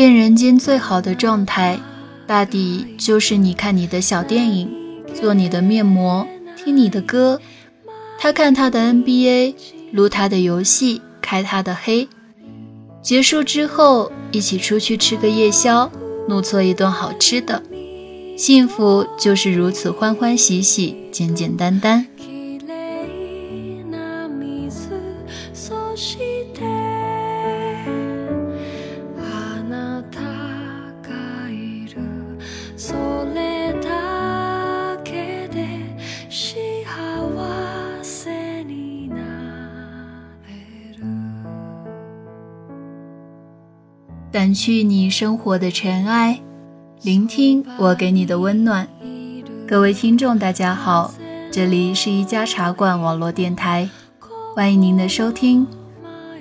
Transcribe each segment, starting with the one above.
恋人间最好的状态，大抵就是你看你的小电影，做你的面膜，听你的歌，他看他的 NBA，撸他的游戏，开他的黑。结束之后，一起出去吃个夜宵，怒搓一顿好吃的。幸福就是如此欢欢喜喜，简简单单。掸去你生活的尘埃，聆听我给你的温暖。各位听众，大家好，这里是一家茶馆网络电台，欢迎您的收听，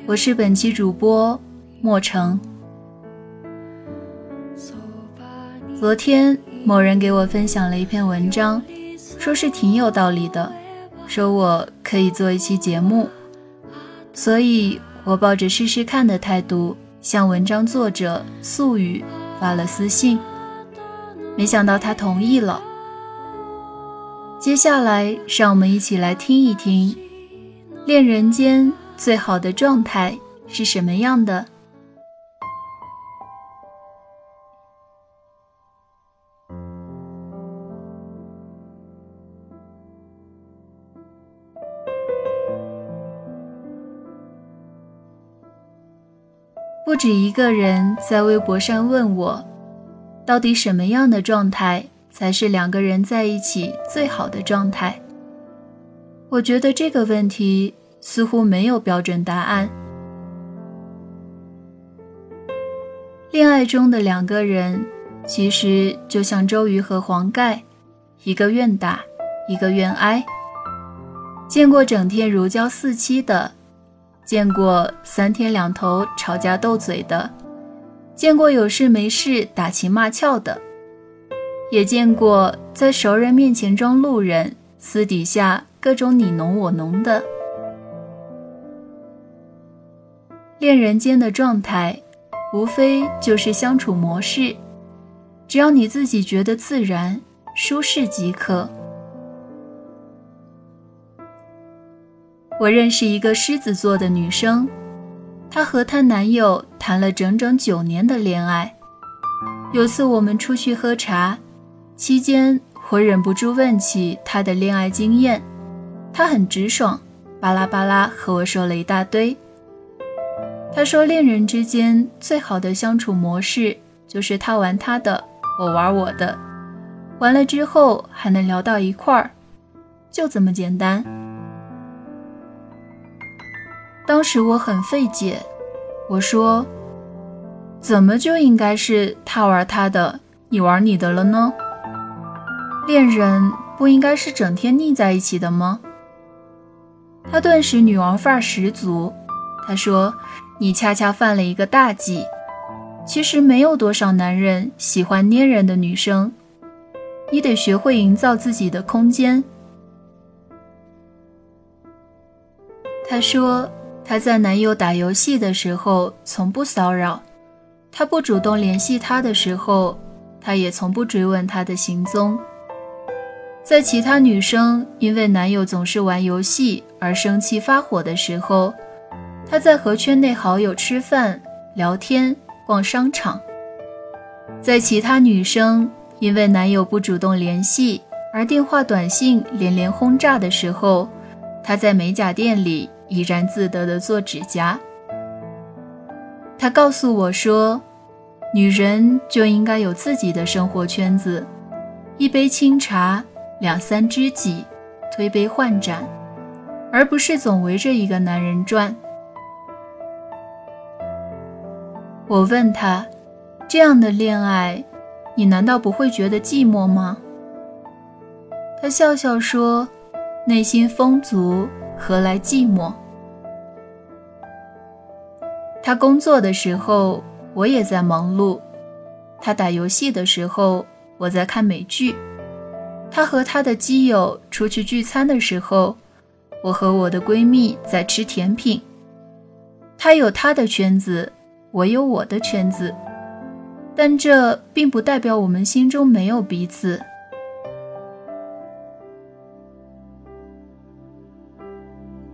我是本期主播莫成。昨天某人给我分享了一篇文章，说是挺有道理的，说我可以做一期节目，所以我抱着试试看的态度。向文章作者素雨发了私信，没想到他同意了。接下来，让我们一起来听一听，恋人间最好的状态是什么样的。止一个人在微博上问我，到底什么样的状态才是两个人在一起最好的状态？我觉得这个问题似乎没有标准答案。恋爱中的两个人，其实就像周瑜和黄盖，一个愿打，一个愿挨。见过整天如胶似漆的。见过三天两头吵架斗嘴的，见过有事没事打情骂俏的，也见过在熟人面前装路人，私底下各种你侬我侬的。恋人间的状态，无非就是相处模式，只要你自己觉得自然舒适即可。我认识一个狮子座的女生，她和她男友谈了整整九年的恋爱。有次我们出去喝茶，期间我忍不住问起她的恋爱经验，她很直爽，巴拉巴拉和我说了一大堆。她说，恋人之间最好的相处模式就是他玩他的，我玩我的，完了之后还能聊到一块儿，就这么简单。当时我很费解，我说：“怎么就应该是他玩他的，你玩你的了呢？恋人不应该是整天腻在一起的吗？”他顿时女王范儿十足，他说：“你恰恰犯了一个大忌。其实没有多少男人喜欢粘人的女生，你得学会营造自己的空间。”他说。她在男友打游戏的时候从不骚扰，他不主动联系她的时候，她也从不追问他的行踪。在其他女生因为男友总是玩游戏而生气发火的时候，她在和圈内好友吃饭、聊天、逛商场。在其他女生因为男友不主动联系而电话短信连连轰炸的时候，她在美甲店里。怡然自得地做指甲。他告诉我说：“女人就应该有自己的生活圈子，一杯清茶，两三知己，推杯换盏，而不是总围着一个男人转。”我问他：“这样的恋爱，你难道不会觉得寂寞吗？”他笑笑说：“内心丰足。”何来寂寞？他工作的时候，我也在忙碌；他打游戏的时候，我在看美剧；他和他的基友出去聚餐的时候，我和我的闺蜜在吃甜品。他有他的圈子，我有我的圈子，但这并不代表我们心中没有彼此。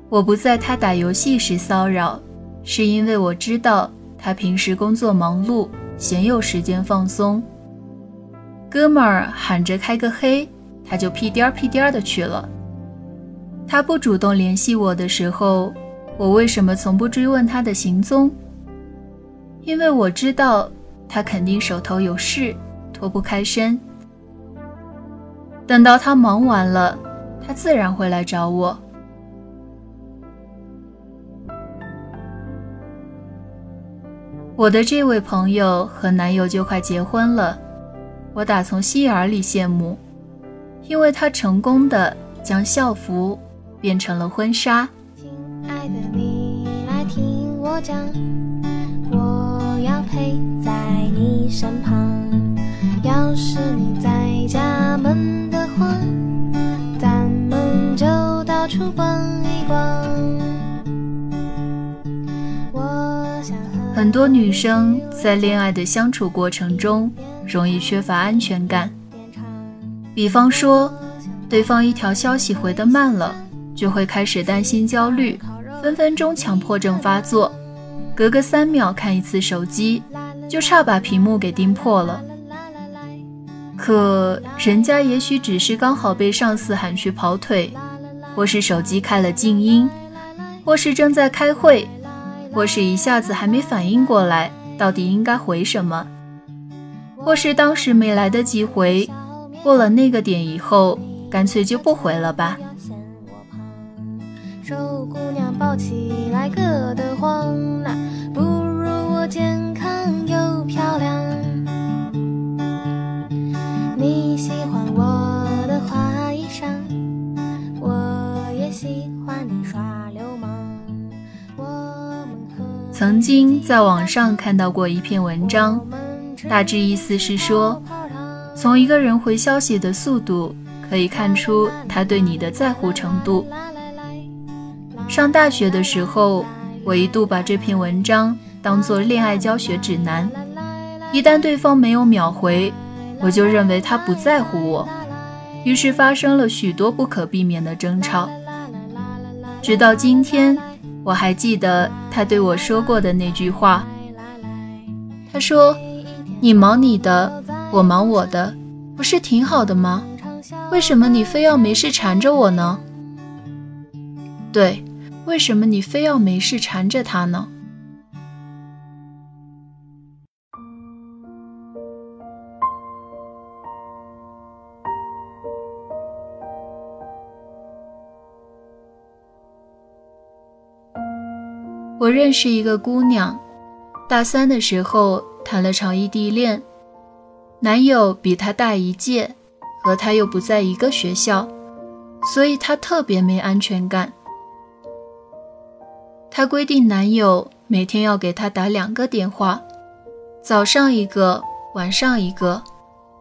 我不在他打游戏时骚扰，是因为我知道他平时工作忙碌，鲜有时间放松。哥们儿喊着开个黑，他就屁颠儿屁颠儿的去了。他不主动联系我的时候，我为什么从不追问他的行踪？因为我知道他肯定手头有事，脱不开身。等到他忙完了，他自然会来找我。我的这位朋友和男友就快结婚了，我打从心眼里羡慕，因为他成功的将校服变成了婚纱。亲爱的，你来听我讲，我要陪在你身旁。要是你在家闷得慌，咱们就到处逛一逛。我想很多女生在恋爱的相处过程中，容易缺乏安全感。比方说，对方一条消息回得慢了，就会开始担心、焦虑，分分钟强迫症发作，隔个三秒看一次手机，就差把屏幕给盯破了。可人家也许只是刚好被上司喊去跑腿，或是手机开了静音，或是正在开会。或是一下子还没反应过来，到底应该回什么；或是当时没来得及回，过了那个点以后，干脆就不回了吧。不如我健康又漂亮你喜欢经在网上看到过一篇文章，大致意思是说，从一个人回消息的速度可以看出他对你的在乎程度。上大学的时候，我一度把这篇文章当做恋爱教学指南，一旦对方没有秒回，我就认为他不在乎我，于是发生了许多不可避免的争吵，直到今天。我还记得他对我说过的那句话。他说：“你忙你的，我忙我的，不是挺好的吗？为什么你非要没事缠着我呢？”对，为什么你非要没事缠着他呢？我认识一个姑娘，大三的时候谈了场异地恋，男友比她大一届，和她又不在一个学校，所以她特别没安全感。她规定男友每天要给她打两个电话，早上一个，晚上一个，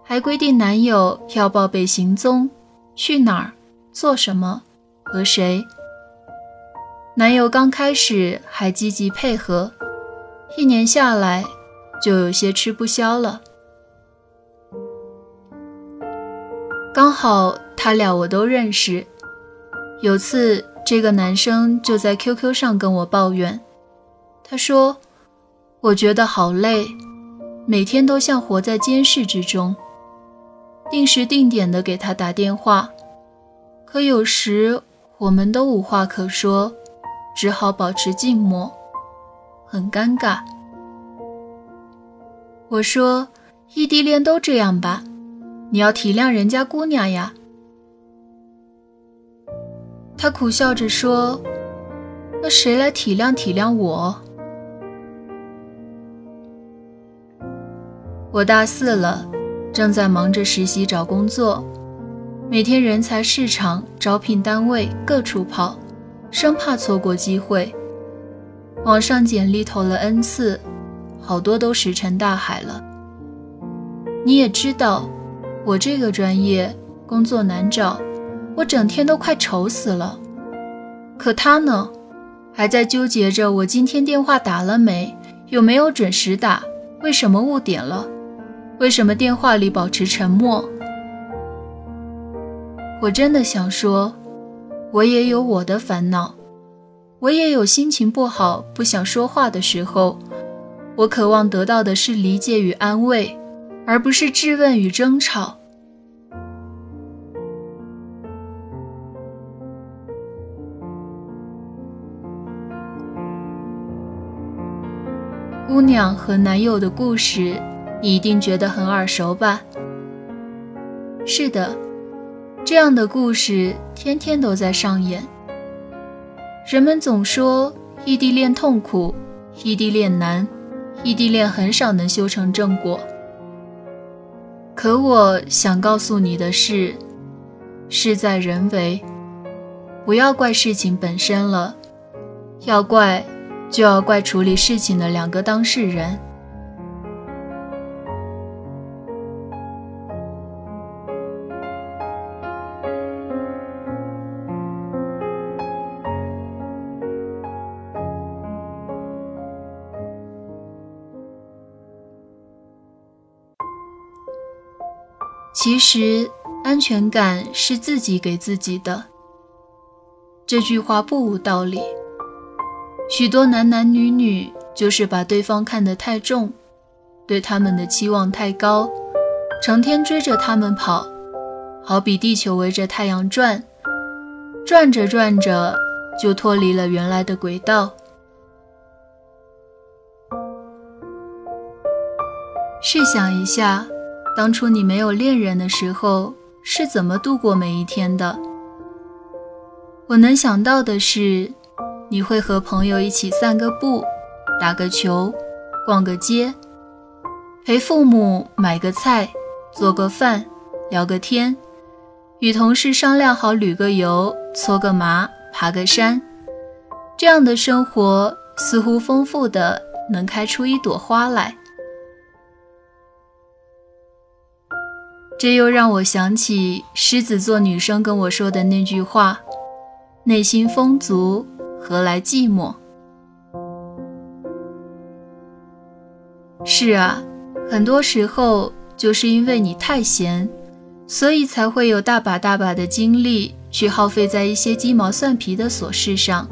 还规定男友要报备行踪，去哪儿，做什么，和谁。男友刚开始还积极配合，一年下来就有些吃不消了。刚好他俩我都认识，有次这个男生就在 QQ 上跟我抱怨，他说：“我觉得好累，每天都像活在监视之中，定时定点的给他打电话，可有时我们都无话可说。”只好保持静默，很尴尬。我说：“异地恋都这样吧，你要体谅人家姑娘呀。”他苦笑着说：“那谁来体谅体谅我？”我大四了，正在忙着实习找工作，每天人才市场、招聘单位各处跑。生怕错过机会，网上简历投了 n 次，好多都石沉大海了。你也知道，我这个专业工作难找，我整天都快愁死了。可他呢，还在纠结着我今天电话打了没，有没有准时打，为什么误点了，为什么电话里保持沉默？我真的想说，我也有我的烦恼，我也有心情不好、不想说话的时候。我渴望得到的是理解与安慰，而不是质问与争吵。姑娘和男友的故事，你一定觉得很耳熟吧？是的，这样的故事天天都在上演。人们总说异地恋痛苦，异地恋难，异地恋很少能修成正果。可我想告诉你的是，事在人为，不要怪事情本身了，要怪。就要怪处理事情的两个当事人。其实，安全感是自己给自己的。这句话不无道理。许多男男女女就是把对方看得太重，对他们的期望太高，成天追着他们跑，好比地球围着太阳转，转着转着就脱离了原来的轨道。试想一下，当初你没有恋人的时候是怎么度过每一天的？我能想到的是。你会和朋友一起散个步，打个球，逛个街，陪父母买个菜，做个饭，聊个天，与同事商量好旅个游，搓个麻，爬个山。这样的生活似乎丰富的能开出一朵花来。这又让我想起狮子座女生跟我说的那句话：内心丰足。何来寂寞？是啊，很多时候就是因为你太闲，所以才会有大把大把的精力去耗费在一些鸡毛蒜皮的琐事上。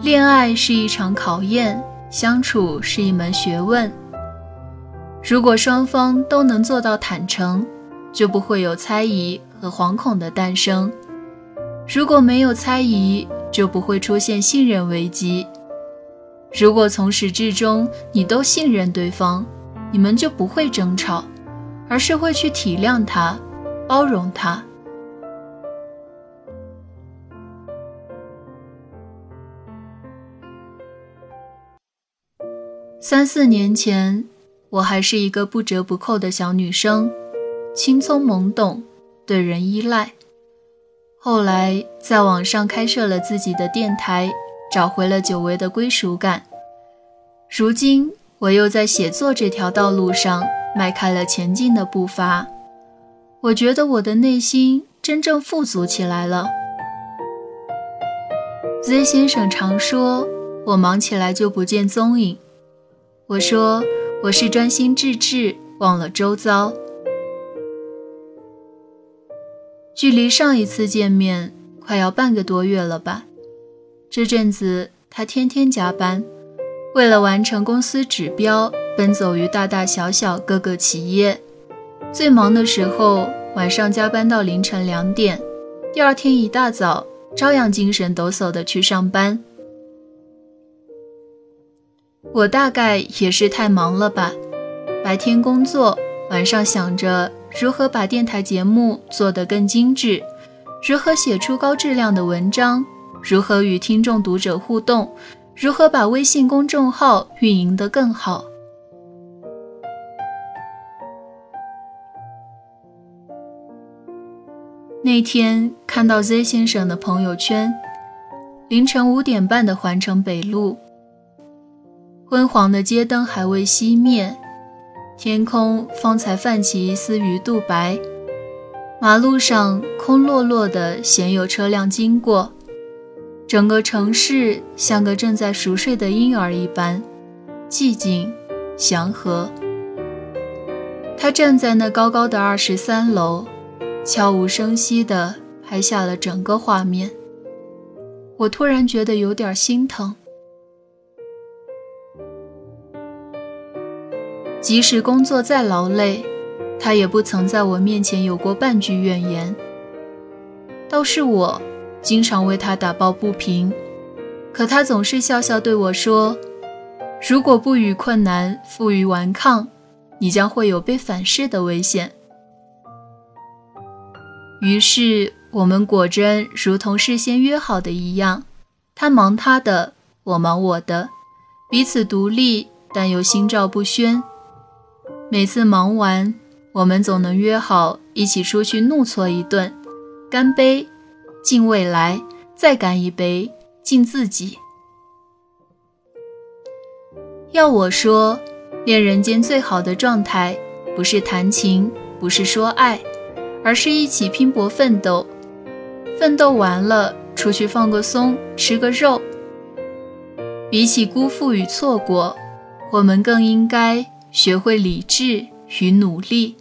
恋爱是一场考验，相处是一门学问。如果双方都能做到坦诚，就不会有猜疑。和惶恐的诞生，如果没有猜疑，就不会出现信任危机。如果从始至终你都信任对方，你们就不会争吵，而是会去体谅他，包容他。三四年前，我还是一个不折不扣的小女生，青葱懵懂。对人依赖，后来在网上开设了自己的电台，找回了久违的归属感。如今我又在写作这条道路上迈开了前进的步伐，我觉得我的内心真正富足起来了。Z 先生常说我忙起来就不见踪影，我说我是专心致志，忘了周遭。距离上一次见面快要半个多月了吧？这阵子他天天加班，为了完成公司指标，奔走于大大小小各个企业。最忙的时候，晚上加班到凌晨两点，第二天一大早照样精神抖擞的去上班。我大概也是太忙了吧，白天工作，晚上想着。如何把电台节目做得更精致？如何写出高质量的文章？如何与听众读者互动？如何把微信公众号运营得更好？那天看到 Z 先生的朋友圈，凌晨五点半的环城北路，昏黄的街灯还未熄灭。天空方才泛起一丝鱼肚白，马路上空落落的，鲜有车辆经过。整个城市像个正在熟睡的婴儿一般，寂静、祥和。他站在那高高的二十三楼，悄无声息地拍下了整个画面。我突然觉得有点心疼。即使工作再劳累，他也不曾在我面前有过半句怨言。倒是我，经常为他打抱不平，可他总是笑笑对我说：“如果不与困难负隅顽抗，你将会有被反噬的危险。”于是，我们果真如同事先约好的一样，他忙他的，我忙我的，彼此独立，但又心照不宣。每次忙完，我们总能约好一起出去怒搓一顿，干杯，敬未来，再干一杯，敬自己。要我说，恋人间最好的状态，不是谈情，不是说爱，而是一起拼搏奋斗。奋斗完了，出去放个松，吃个肉。比起辜负与错过，我们更应该。学会理智与努力。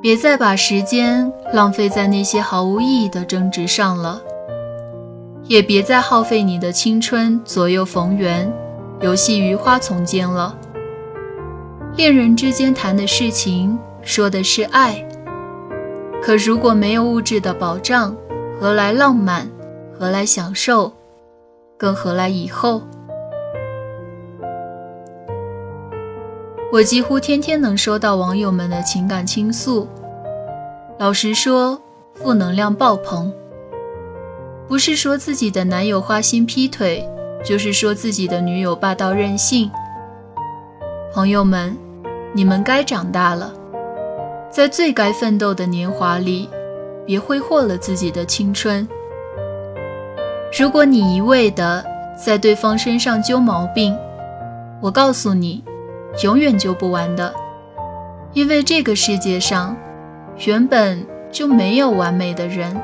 别再把时间浪费在那些毫无意义的争执上了，也别再耗费你的青春左右逢源，游戏于花丛间了。恋人之间谈的事情。说的是爱，可如果没有物质的保障，何来浪漫？何来享受？更何来以后？我几乎天天能收到网友们的情感倾诉，老实说，负能量爆棚。不是说自己的男友花心劈腿，就是说自己的女友霸道任性。朋友们，你们该长大了。在最该奋斗的年华里，别挥霍了自己的青春。如果你一味的在对方身上揪毛病，我告诉你，永远揪不完的。因为这个世界上，原本就没有完美的人。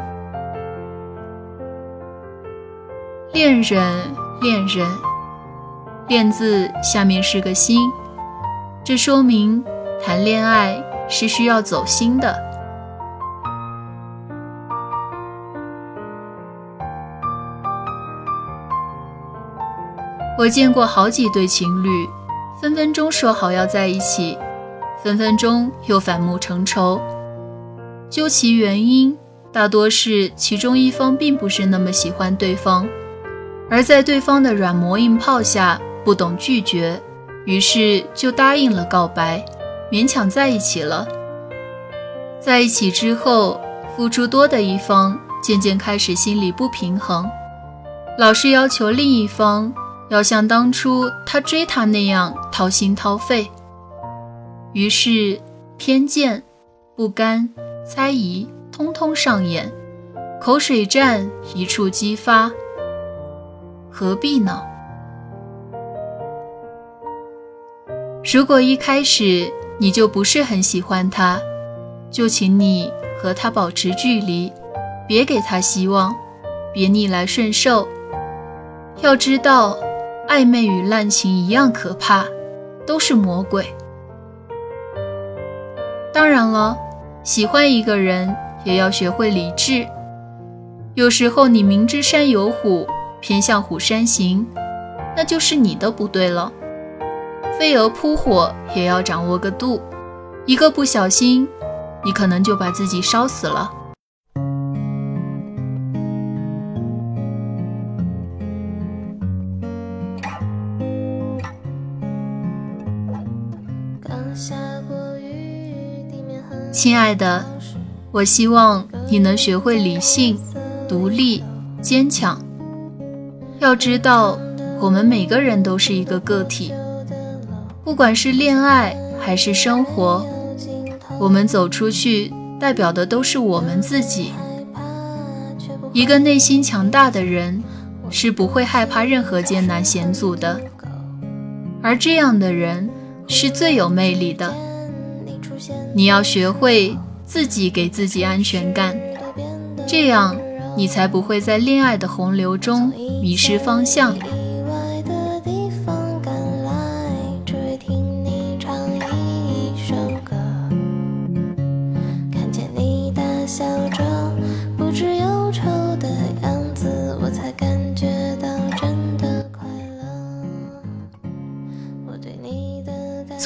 恋人，恋人，恋字下面是个心，这说明谈恋爱。是需要走心的。我见过好几对情侣，分分钟说好要在一起，分分钟又反目成仇。究其原因，大多是其中一方并不是那么喜欢对方，而在对方的软磨硬泡下不懂拒绝，于是就答应了告白。勉强在一起了，在一起之后，付出多的一方渐渐开始心里不平衡，老是要求另一方要像当初他追他那样掏心掏肺，于是偏见、不甘、猜疑通通上演，口水战一触即发，何必呢？如果一开始。你就不是很喜欢他，就请你和他保持距离，别给他希望，别逆来顺受。要知道，暧昧与滥情一样可怕，都是魔鬼。当然了，喜欢一个人也要学会理智。有时候你明知山有虎，偏向虎山行，那就是你的不对了。飞蛾扑火也要掌握个度，一个不小心，你可能就把自己烧死了。亲爱的，我希望你能学会理性、独立、坚强。要知道，我们每个人都是一个个体。不管是恋爱还是生活，我们走出去，代表的都是我们自己。一个内心强大的人，是不会害怕任何艰难险阻的，而这样的人是最有魅力的。你要学会自己给自己安全感，这样你才不会在恋爱的洪流中迷失方向。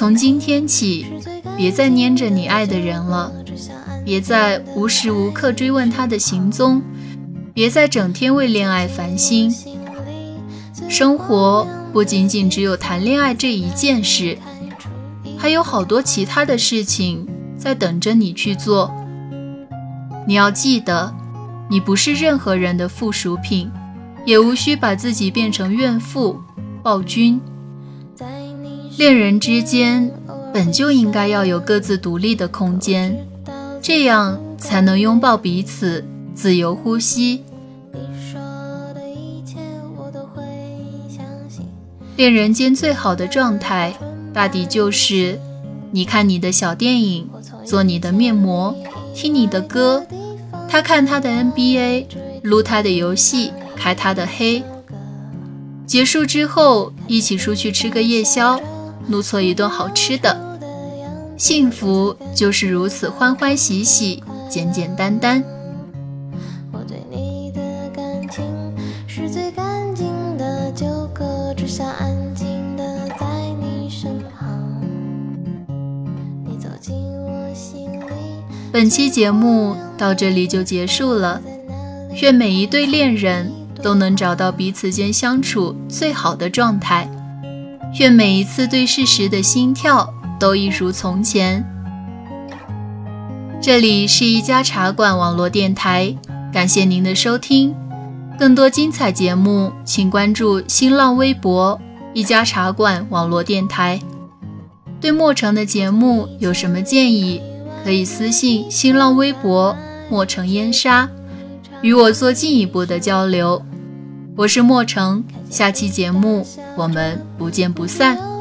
从今天起，别再粘着你爱的人了，别再无时无刻追问他的行踪，别再整天为恋爱烦心。生活不仅仅只有谈恋爱这一件事，还有好多其他的事情在等着你去做。你要记得，你不是任何人的附属品，也无需把自己变成怨妇、暴君。恋人之间本就应该要有各自独立的空间，这样才能拥抱彼此，自由呼吸。恋人间最好的状态，大抵就是：你看你的小电影，做你的面膜，听你的歌，他看他的 NBA，撸他的游戏，开他的黑。结束之后，一起出去吃个夜宵。怒错一顿好吃的，幸福就是如此欢欢喜喜、简简单单。我对你的感情本期节目到这里就结束了，愿每一对恋人都能找到彼此间相处最好的状态。愿每一次对视时的心跳都一如从前。这里是一家茶馆网络电台，感谢您的收听。更多精彩节目，请关注新浪微博“一家茶馆网络电台”。对莫城的节目有什么建议，可以私信新浪微博“莫城烟沙”，与我做进一步的交流。我是莫城，下期节目我们不见不散。